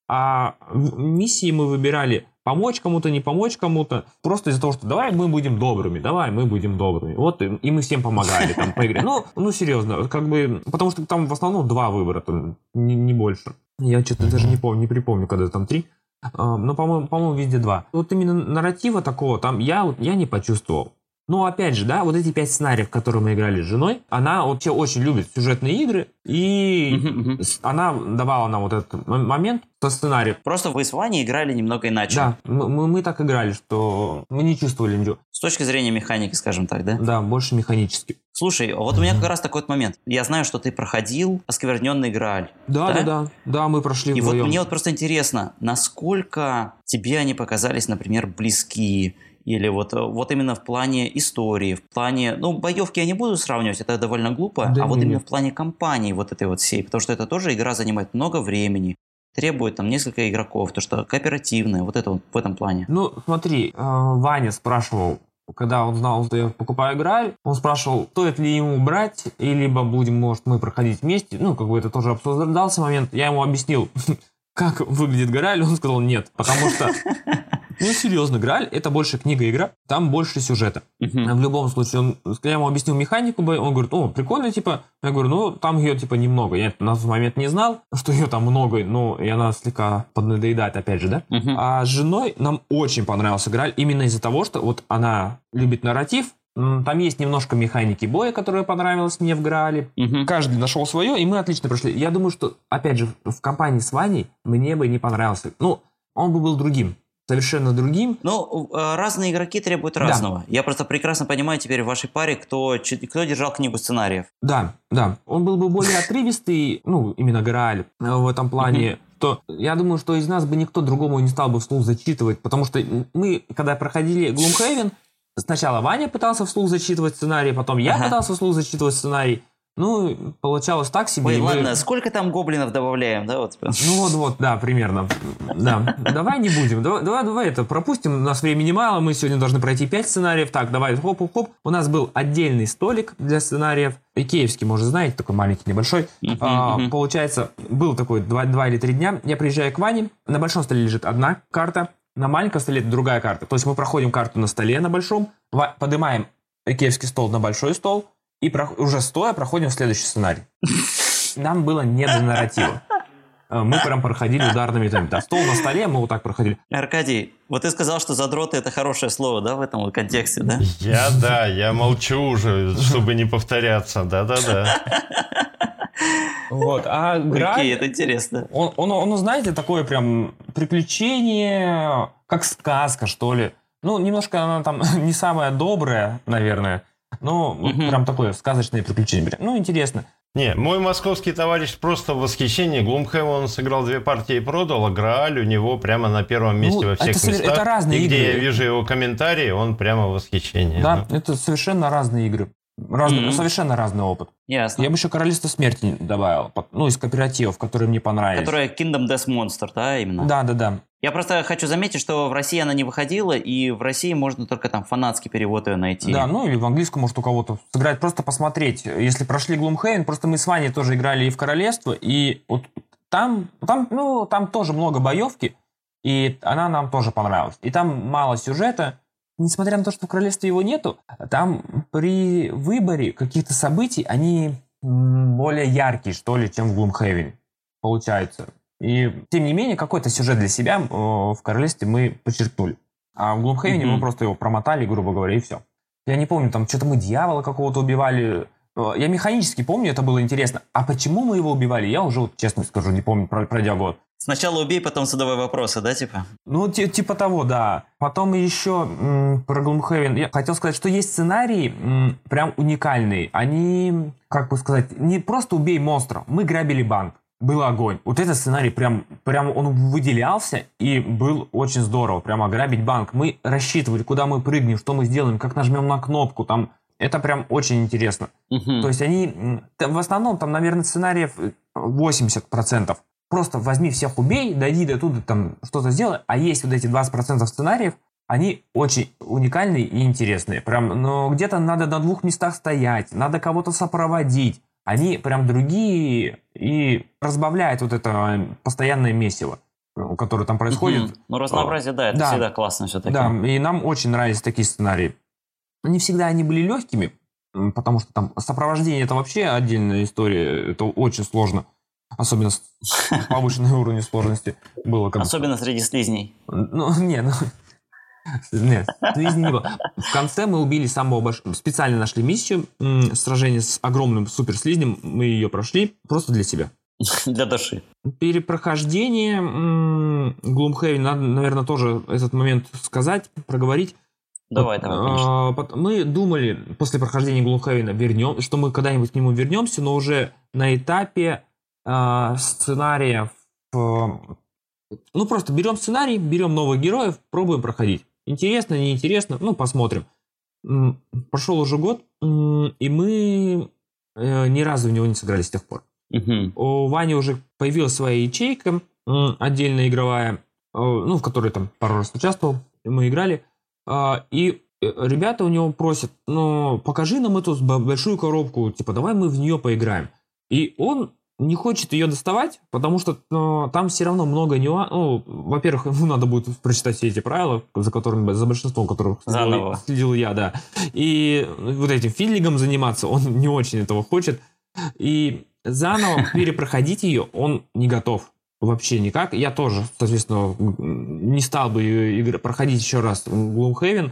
А миссии мы выбирали помочь кому-то, не помочь кому-то, просто из-за того, что давай мы будем добрыми, давай мы будем добрыми. Вот и, мы всем помогали там по игре. Ну, ну серьезно, как бы, потому что там в основном два выбора, там, не, не больше. Я что-то даже не помню, не припомню, когда там три. А, но, по-моему, по-моему, везде два. Вот именно нарратива такого там я, я не почувствовал. Но опять же, да, вот эти пять сценариев, которые мы играли с женой, она вообще очень любит сюжетные игры, и она давала нам вот этот момент со сценарием. Просто вы с Ваней играли немного иначе. Да, мы, мы так играли, что мы не чувствовали ничего. С точки зрения механики, скажем так, да? Да, больше механически. Слушай, вот у меня как раз такой вот момент. Я знаю, что ты проходил оскверненный Грааль. Да, да, да, да, да, мы прошли И вдвоем. вот мне вот просто интересно, насколько тебе они показались, например, близкие Или вот, вот именно в плане истории, в плане... Ну, боевки я не буду сравнивать, это довольно глупо, да, а вот именно в плане компании вот этой вот всей, потому что это тоже игра занимает много времени, требует там несколько игроков, то что кооперативное, вот это вот в этом плане. Ну, смотри, э, Ваня спрашивал, когда он знал, что я покупаю Грааль, он спрашивал, стоит ли ему брать, и либо будем, может, мы проходить вместе. Ну, как бы это тоже обсуждался момент. Я ему объяснил, как выглядит Грааль, он сказал нет, потому что ну, серьезно, Грааль — это больше книга-игра, там больше сюжета. Uh-huh. В любом случае, он, я ему объяснил механику, он говорит, о, прикольно, типа. Я говорю, ну, там ее, типа, немного. Я на тот момент не знал, что ее там много, ну, и она слегка поднадоедает, опять же, да. Uh-huh. А с женой нам очень понравился Грааль именно из-за того, что вот она любит нарратив, там есть немножко механики боя, которая понравилась мне в Граале. Угу. Каждый нашел свое, и мы отлично прошли. Я думаю, что, опять же, в компании с Ваней мне бы не понравился. Ну, он бы был другим совершенно другим. Ну, э, разные игроки требуют разного. Да. Я просто прекрасно понимаю теперь в вашей паре, кто, кто держал книгу сценариев. Да, да. Он был бы более отрывистый, ну, именно Грааль э, в этом плане. То я думаю, что из нас бы никто другому не стал бы вслух зачитывать, потому что мы, когда проходили Gloomhaven, сначала Ваня пытался вслух зачитывать сценарий, потом я ага. пытался вслух зачитывать сценарий. Ну, получалось так себе. Ой, ладно, мы... сколько там гоблинов добавляем, да? Вот. Ну вот, вот, да, примерно. Да. Давай не будем. Давай, давай, давай это пропустим. У нас времени мало. Мы сегодня должны пройти 5 сценариев. Так, давай, хоп-хоп-хоп. У нас был отдельный столик для сценариев. Икеевский, может, знаете, такой маленький, небольшой. Uh-huh, а, uh-huh. Получается, был такой 2, 2 или 3 дня. Я приезжаю к Ване. На большом столе лежит одна карта. На маленьком столе другая карта. То есть мы проходим карту на столе на большом, поднимаем Икеевский стол на большой стол, и про, уже стоя проходим следующий сценарий. Нам было не до нарратива. Э, мы прям проходили ударными темпами. Да, стол на столе, мы вот так проходили. Аркадий, вот ты сказал, что задроты это хорошее слово, да, в этом вот контексте, да? Я, да, я молчу уже, чтобы не повторяться, да-да-да. Вот, а Граль... Окей, это интересно. Он, он, он, знаете, такое прям приключение, как сказка, что ли. Ну, немножко она там не самая добрая, наверное. Ну, угу. прям такое сказочное приключение. Ну, интересно. Не, мой московский товарищ просто в восхищении. Глумхэм он сыграл две партии и продал, а Грааль у него прямо на первом месте ну, во всех это, местах. Это разные и игры. где я вижу его комментарии, он прямо в восхищении. Да, да. это совершенно разные игры. Разный, mm-hmm. Совершенно разный опыт. Ясно. Я бы еще Королевство Смерти добавил, ну, из кооперативов, которые мне понравились. Которая Kingdom Death Monster, да, именно? Да, да, да. Я просто хочу заметить, что в России она не выходила, и в России можно только там фанатский перевод ее найти. Да, ну или в английском может у кого-то сыграть, просто посмотреть. Если прошли Gloomhaven, просто мы с Ваней тоже играли и в Королевство, и вот там, там, ну, там тоже много боевки, и она нам тоже понравилась. И там мало сюжета, несмотря на то, что в Королевстве его нету, там при выборе каких-то событий они более яркие, что ли, чем в Gloomhaven. Получается. И, тем не менее, какой-то сюжет для себя в Королевстве мы подчеркнули. А в Gloomhaven mm-hmm. мы просто его промотали, грубо говоря, и все. Я не помню, там что-то мы дьявола какого-то убивали. Я механически помню, это было интересно. А почему мы его убивали, я уже, вот, честно скажу, не помню, пройдя год. Сначала убей, потом задавай вопросы, да, типа? Ну, типа того, да. Потом еще м, про Gloomhaven. Я хотел сказать, что есть сценарии м, прям уникальные. Они, как бы сказать, не просто убей монстра. Мы грабили банк. Был огонь. Вот этот сценарий прям, прям он выделялся и был очень здорово. Прямо ограбить банк. Мы рассчитывали, куда мы прыгнем, что мы сделаем, как нажмем на кнопку. Там это прям очень интересно. Угу. То есть они, в основном там, наверное, сценариев 80% просто возьми всех убей, дойди до туда, там что-то сделай, а есть вот эти 20% сценариев, они очень уникальные и интересные. Прям, но где-то надо на двух местах стоять, надо кого-то сопроводить. Они прям другие и разбавляют вот это постоянное месиво, которое там происходит. Ну, разнообразие, да, это да, всегда классно все-таки. Да, и нам очень нравятся такие сценарии. Не всегда они были легкими, потому что там сопровождение это вообще отдельная история, это очень сложно. Особенно с повышенной уровнем сложности было. Как Особенно среди слизней. Ну, не, ну... Нет, слизней не было. В конце мы убили самого большого... Специально нашли миссию. Сражение с огромным суперслизнем. Мы ее прошли просто для себя. Для души. Перепрохождение Gloomhaven, надо, наверное, тоже этот момент сказать, проговорить. Давай, давай, конечно. А, мы думали после прохождения Gloomhaven вернем, что мы когда-нибудь к нему вернемся, но уже на этапе сценариев. Э, ну, просто берем сценарий, берем новых героев, пробуем проходить. интересно, неинтересно, ну, посмотрим. Прошел уже год, и мы э, ни разу в него не сыграли с тех пор. Угу. У Вани уже появилась своя ячейка, отдельная игровая, э, ну, в которой там пару раз участвовал, мы играли. А, и ребята у него просят, ну, покажи нам эту большую коробку, типа, давай мы в нее поиграем. И он не хочет ее доставать, потому что ну, там все равно много нюансов. Ну, во-первых, ему надо будет прочитать все эти правила, за которыми, за большинством которых следил, следил я, да. И вот этим фидлингом заниматься он не очень этого хочет. И заново перепроходить ее он не готов. Вообще никак. Я тоже, соответственно, не стал бы ее проходить еще раз Gloomhaven,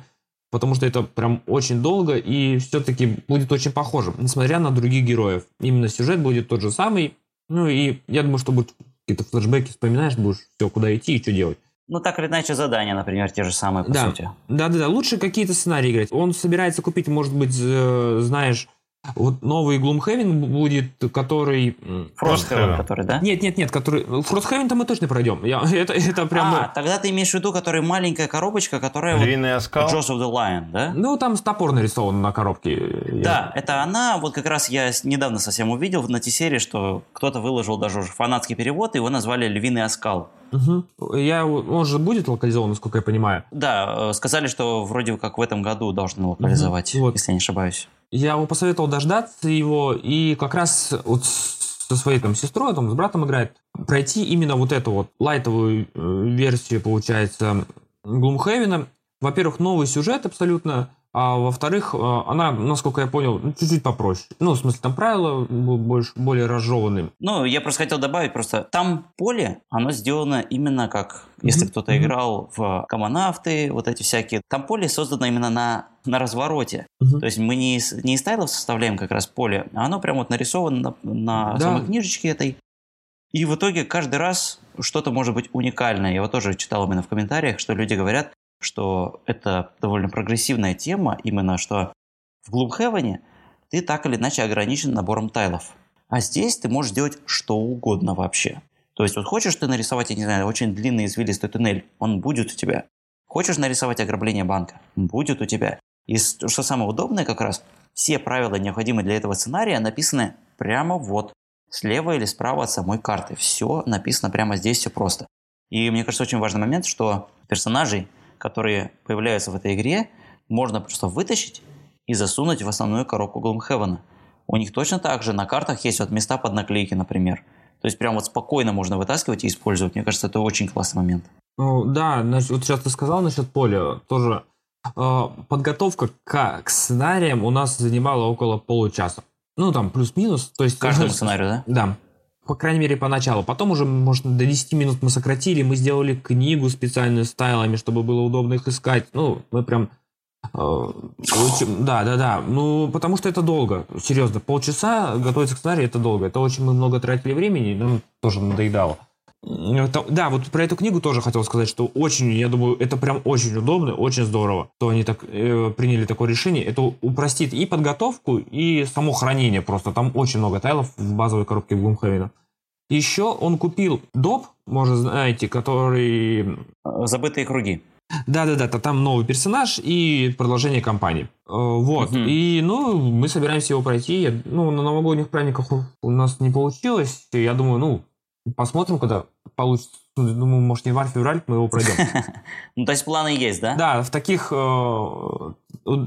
потому что это прям очень долго и все-таки будет очень похоже, несмотря на других героев. Именно сюжет будет тот же самый, ну и я думаю, что будет какие-то флешбеки, вспоминаешь, будешь все, куда идти и что делать. Ну, так или иначе, задания, например, те же самые, по да. сути. Да-да-да, лучше какие-то сценарии играть. Он собирается купить, может быть, знаешь, вот новый Gloomhaven будет, который... Frosthaven, который, да? Нет, нет, нет, который... Frosthaven-то мы точно пройдем. Я, это, это прям... А, тогда ты имеешь в виду, который маленькая коробочка, которая... Львиный вот, оскал? Jaws of the Lion, да? Ну, там топор нарисован на коробке. Да, я... это она. Вот как раз я недавно совсем увидел в серии, что кто-то выложил даже уже фанатский перевод, и его назвали Львиный оскал. Угу. Я, он же будет локализован, насколько я понимаю. Да, э, сказали, что вроде как в этом году должны локализовать, угу. вот. если я не ошибаюсь. Я ему посоветовал дождаться его, и как раз вот со своей там сестрой, там, с братом играет, пройти именно вот эту вот лайтовую э, версию, получается, Глумхевена. Во-первых, новый сюжет абсолютно, а во-вторых, э, она, насколько я понял, ну, чуть-чуть попроще. Ну, в смысле, там правила больше, более разжеванные. Ну, я просто хотел добавить, просто там поле, оно сделано именно как, если mm-hmm. кто-то mm-hmm. играл в комонавты, вот эти всякие, там поле создано именно на, на развороте. Mm-hmm. То есть мы не из, не из тайлов составляем как раз поле, а оно прямо вот нарисовано на, на да. самой книжечке этой. И в итоге каждый раз что-то может быть уникальное. Я вот тоже читал именно в комментариях, что люди говорят, что это довольно прогрессивная тема, именно что в Gloomhaven ты так или иначе ограничен набором тайлов. А здесь ты можешь делать что угодно вообще. То есть вот хочешь ты нарисовать, я не знаю, очень длинный извилистый туннель, он будет у тебя. Хочешь нарисовать ограбление банка, будет у тебя. И что самое удобное как раз, все правила, необходимые для этого сценария, написаны прямо вот, слева или справа от самой карты. Все написано прямо здесь, все просто. И мне кажется, очень важный момент, что персонажей которые появляются в этой игре, можно просто вытащить и засунуть в основную коробку Gloomhaven. У них точно так же на картах есть вот места под наклейки, например. То есть прям вот спокойно можно вытаскивать и использовать. Мне кажется, это очень классный момент. Ну, да, значит, вот сейчас ты сказал насчет поля. Тоже э, подготовка к, к сценариям у нас занимала около получаса. Ну, там, плюс-минус. То есть, Каждому сценарию, да? Да по крайней мере, поначалу. Потом уже, может, до 10 минут мы сократили, мы сделали книгу специальную с тайлами, чтобы было удобно их искать. Ну, мы прям... Э, да, да, да. Ну, потому что это долго. Серьезно, полчаса готовиться к сценарию это долго. Это очень мы много тратили времени, нам тоже надоедало. Это, да, вот про эту книгу тоже хотел сказать, что очень, я думаю, это прям очень удобно, очень здорово, что они так э, приняли такое решение. Это упростит и подготовку, и само хранение просто. Там очень много тайлов в базовой коробке Gloomhaven. Еще он купил доп, может, знаете, который... Забытые круги. Да-да-да, там новый персонаж и продолжение кампании. Э, вот. Угу. И, ну, мы собираемся его пройти. Ну, на новогодних праздниках у нас не получилось. Я думаю, ну, Посмотрим, когда получится. Ну, думаю, может, январь-февраль мы его пройдем. Ну, то есть планы есть, да? Да, в таких... Э,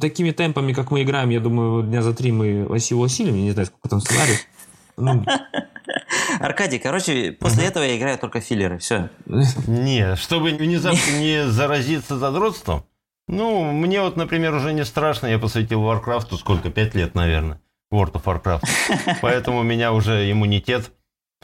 такими темпами, как мы играем, я думаю, дня за три мы его осилим. Я не знаю, сколько там сценарий. Ну. Аркадий, короче, после этого я играю только filler ы, все. Не, чтобы внезапно не заразиться задротством, ну, мне вот, например, уже не страшно, я посвятил Варкрафту сколько, пять лет, наверное, World of Warcraft. Поэтому у меня уже иммунитет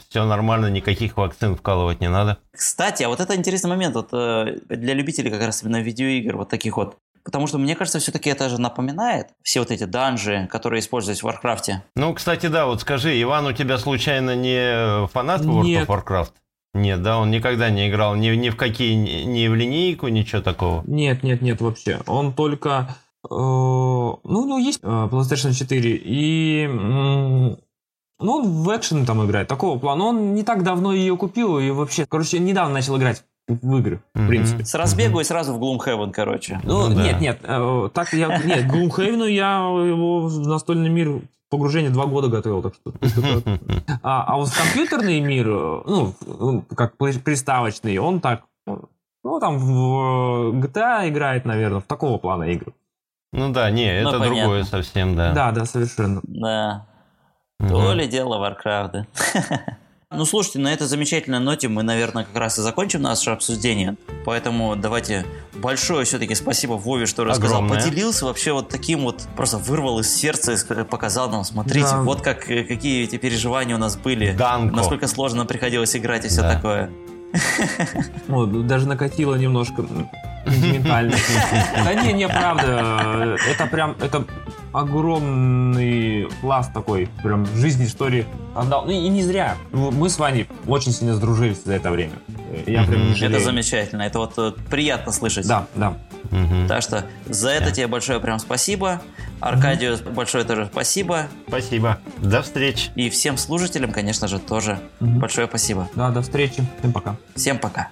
все нормально, никаких вакцин вкалывать не надо. Кстати, а вот это интересный момент вот, э, для любителей как раз именно видеоигр, вот таких вот. Потому что, мне кажется, все-таки это же напоминает все вот эти данжи, которые используются в Варкрафте. Ну, кстати, да, вот скажи, Иван у тебя случайно не фанат World Нет. of Warcraft? Нет, да, он никогда не играл ни, ни в какие, ни в линейку, ничего такого? Нет, нет, нет, вообще. Он только... Э, ну, у него есть э, PlayStation 4, и ну, он в экшен там играет, такого плана. Он не так давно ее купил и вообще, короче, недавно начал играть. в игры, в принципе. С разбегу и сразу в Gloomhaven, короче. Ну, ну нет, да. нет, э, так я, нет, Gloomhaven я его в настольный мир погружение два года готовил, так что. А, а вот компьютерный мир, ну, как приставочный, он так, ну, там в GTA играет, наверное, в такого плана игры. Ну да, не, ну, это ну, другое совсем, да. Да, да, совершенно. Да. Угу. То ли дело Warcraft, да. Ну, слушайте, на этой замечательной ноте мы, наверное, как раз и закончим наше обсуждение. Поэтому давайте большое все-таки спасибо Вове, что рассказал. Огромное. Поделился вообще вот таким вот, просто вырвал из сердца и показал нам, смотрите, да. вот как, э, какие эти переживания у нас были. Данко. Насколько сложно приходилось играть и все да. такое. Ну, даже накатило немножко сентиментально. Да не, не, правда. Это прям, это огромный пласт такой, прям жизни, истории отдал. Ну и не зря. Мы с Ваней очень сильно сдружились за это время. Я прям Это замечательно. Это вот э, приятно слышать. Да, да. Так что за это тебе большое прям спасибо. Аркадию большое тоже спасибо. Спасибо. До встречи. И всем слушателям, конечно же, тоже большое спасибо. Да, до встречи. Всем пока. Всем пока.